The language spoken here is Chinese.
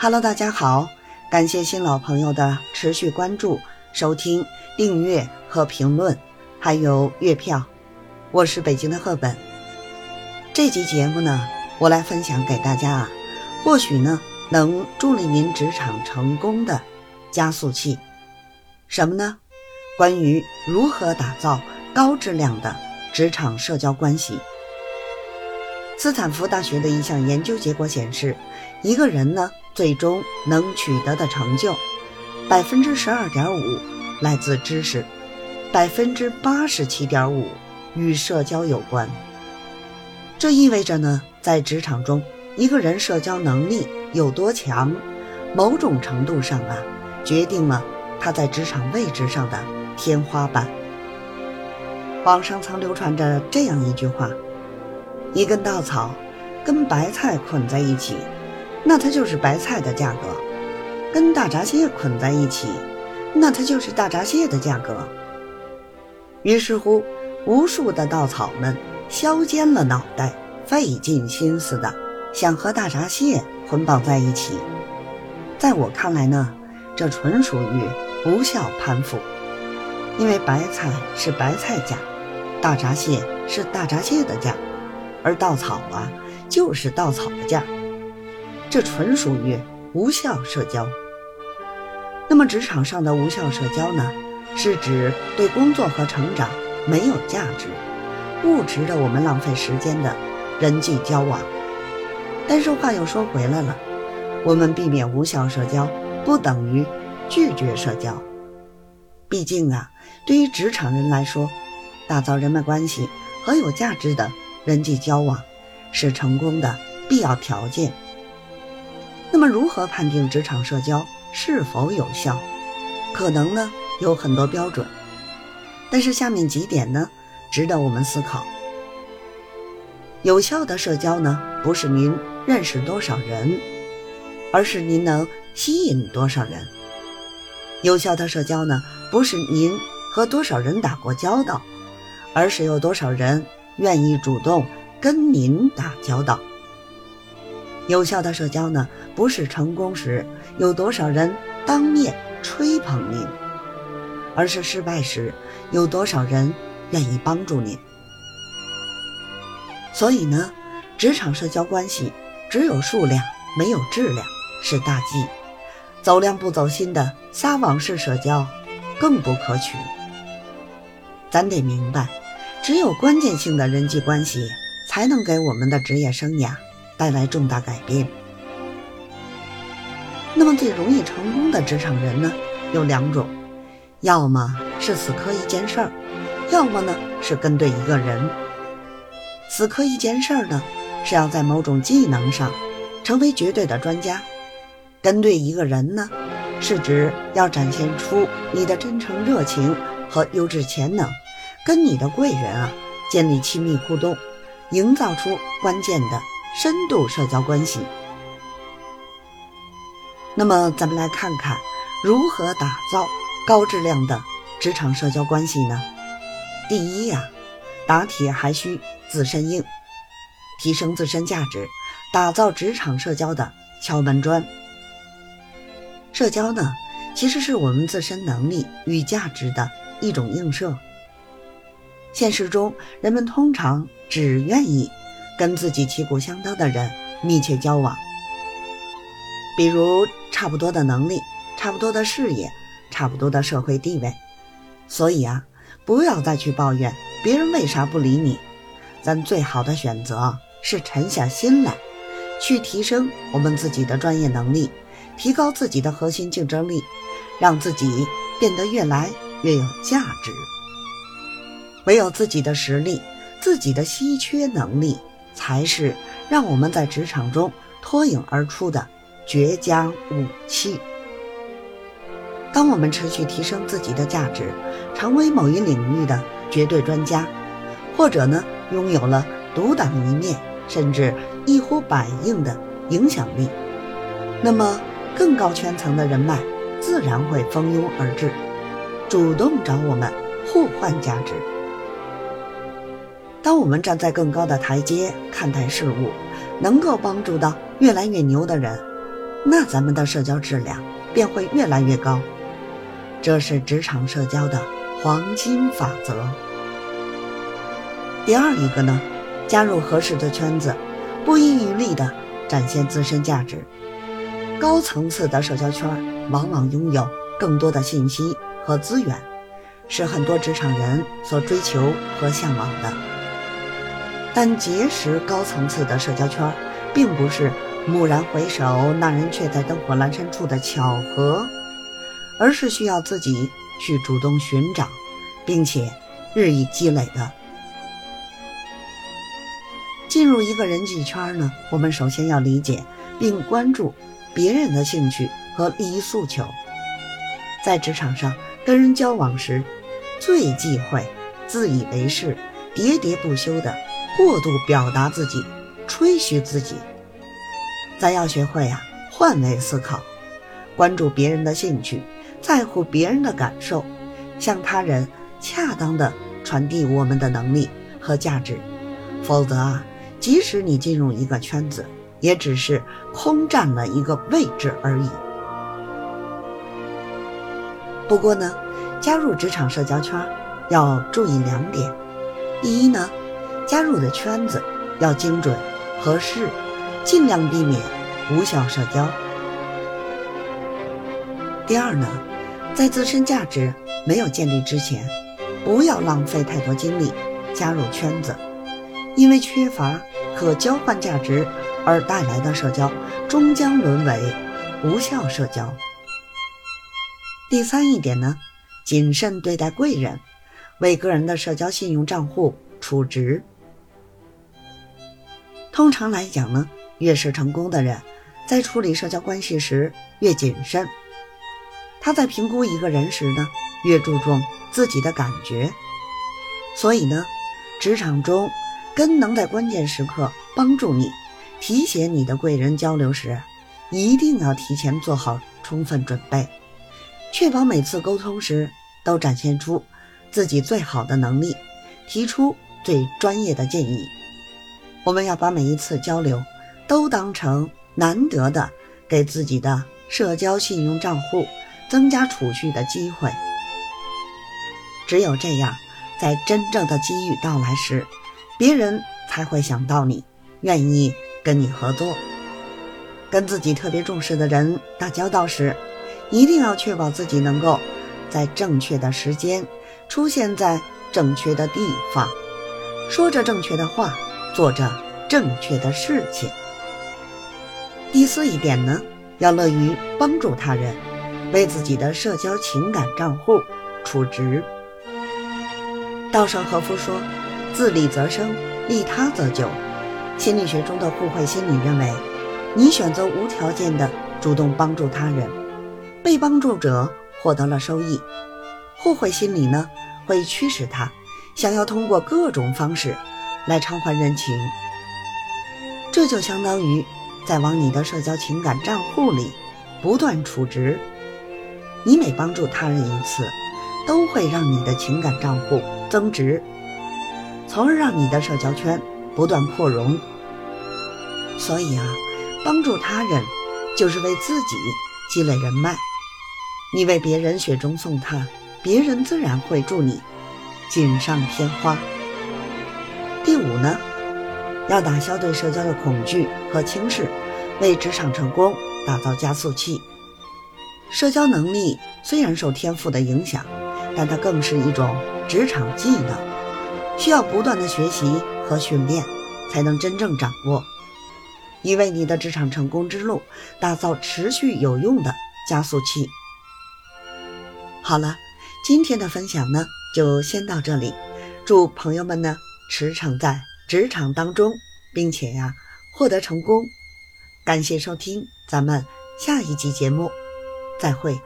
Hello，大家好，感谢新老朋友的持续关注、收听、订阅和评论，还有月票。我是北京的赫本。这期节目呢，我来分享给大家啊，或许呢能助力您职场成功的加速器。什么呢？关于如何打造高质量的职场社交关系。斯坦福大学的一项研究结果显示，一个人呢最终能取得的成就，百分之十二点五来自知识，百分之八十七点五与社交有关。这意味着呢，在职场中，一个人社交能力有多强，某种程度上啊，决定了他在职场位置上的天花板。网上曾流传着这样一句话。一根稻草跟白菜捆在一起，那它就是白菜的价格；跟大闸蟹捆在一起，那它就是大闸蟹的价格。于是乎，无数的稻草们削尖了脑袋，费尽心思的想和大闸蟹捆绑在一起。在我看来呢，这纯属于无效攀附，因为白菜是白菜价，大闸蟹是大闸蟹的价。而稻草啊，就是稻草的价，这纯属于无效社交。那么，职场上的无效社交呢，是指对工作和成长没有价值、不值得我们浪费时间的人际交往。但是话又说回来了，我们避免无效社交，不等于拒绝社交。毕竟啊，对于职场人来说，打造人脉关系和有价值的。人际交往是成功的必要条件。那么，如何判定职场社交是否有效？可能呢有很多标准，但是下面几点呢值得我们思考。有效的社交呢，不是您认识多少人，而是您能吸引多少人。有效的社交呢，不是您和多少人打过交道，而是有多少人。愿意主动跟您打交道，有效的社交呢，不是成功时有多少人当面吹捧您，而是失败时有多少人愿意帮助您。所以呢，职场社交关系只有数量没有质量是大忌，走量不走心的撒网式社交更不可取。咱得明白。只有关键性的人际关系，才能给我们的职业生涯带来重大改变。那么，最容易成功的职场人呢，有两种：要么是死磕一件事儿，要么呢是跟对一个人。死磕一件事儿呢，是要在某种技能上成为绝对的专家；跟对一个人呢，是指要展现出你的真诚、热情和优质潜能。跟你的贵人啊建立亲密互动，营造出关键的深度社交关系。那么，咱们来看看如何打造高质量的职场社交关系呢？第一呀，打铁还需自身硬，提升自身价值，打造职场社交的敲门砖。社交呢，其实是我们自身能力与价值的一种映射。现实中，人们通常只愿意跟自己旗鼓相当的人密切交往，比如差不多的能力、差不多的事业、差不多的社会地位。所以啊，不要再去抱怨别人为啥不理你，咱最好的选择是沉下心来，去提升我们自己的专业能力，提高自己的核心竞争力，让自己变得越来越有价值。唯有自己的实力、自己的稀缺能力，才是让我们在职场中脱颖而出的绝佳武器。当我们持续提升自己的价值，成为某一领域的绝对专家，或者呢拥有了独当一面，甚至一呼百应的影响力，那么更高圈层的人脉自然会蜂拥而至，主动找我们互换价值。当我们站在更高的台阶看待事物，能够帮助到越来越牛的人，那咱们的社交质量便会越来越高。这是职场社交的黄金法则。第二一个呢，加入合适的圈子，不遗余力地展现自身价值。高层次的社交圈往往拥有更多的信息和资源，是很多职场人所追求和向往的。但结识高层次的社交圈，并不是蓦然回首，那人却在灯火阑珊处的巧合，而是需要自己去主动寻找，并且日益积累的。进入一个人际圈呢，我们首先要理解并关注别人的兴趣和利益诉求。在职场上跟人交往时，最忌讳自以为是、喋喋不休的过度表达自己、吹嘘自己。咱要学会啊，换位思考，关注别人的兴趣，在乎别人的感受，向他人恰当的传递我们的能力和价值。否则啊。即使你进入一个圈子，也只是空占了一个位置而已。不过呢，加入职场社交圈要注意两点：第一呢，加入的圈子要精准合适，尽量避免无效社交；第二呢，在自身价值没有建立之前，不要浪费太多精力加入圈子。因为缺乏可交换价值而带来的社交，终将沦为无效社交。第三一点呢，谨慎对待贵人，为个人的社交信用账户储值。通常来讲呢，越是成功的人，在处理社交关系时越谨慎。他在评估一个人时呢，越注重自己的感觉。所以呢，职场中。跟能在关键时刻帮助你、提携你的贵人交流时，一定要提前做好充分准备，确保每次沟通时都展现出自己最好的能力，提出最专业的建议。我们要把每一次交流都当成难得的给自己的社交信用账户增加储蓄的机会。只有这样，在真正的机遇到来时，别人才会想到你，愿意跟你合作。跟自己特别重视的人打交道时，一定要确保自己能够在正确的时间出现在正确的地方，说着正确的话，做着正确的事情。第四一点呢，要乐于帮助他人，为自己的社交情感账户储值。稻盛和夫说。自利则生，利他则久。心理学中的互惠心理认为，你选择无条件的主动帮助他人，被帮助者获得了收益。互惠心理呢，会驱使他想要通过各种方式来偿还人情。这就相当于在往你的社交情感账户里不断储值。你每帮助他人一次，都会让你的情感账户增值。从而让你的社交圈不断扩容。所以啊，帮助他人就是为自己积累人脉。你为别人雪中送炭，别人自然会助你锦上添花。第五呢，要打消对社交的恐惧和轻视，为职场成功打造加速器。社交能力虽然受天赋的影响，但它更是一种职场技能。需要不断的学习和训练，才能真正掌握，以为你的职场成功之路打造持续有用的加速器。好了，今天的分享呢，就先到这里。祝朋友们呢，驰骋在职场当中，并且呀，获得成功。感谢收听，咱们下一集节目，再会。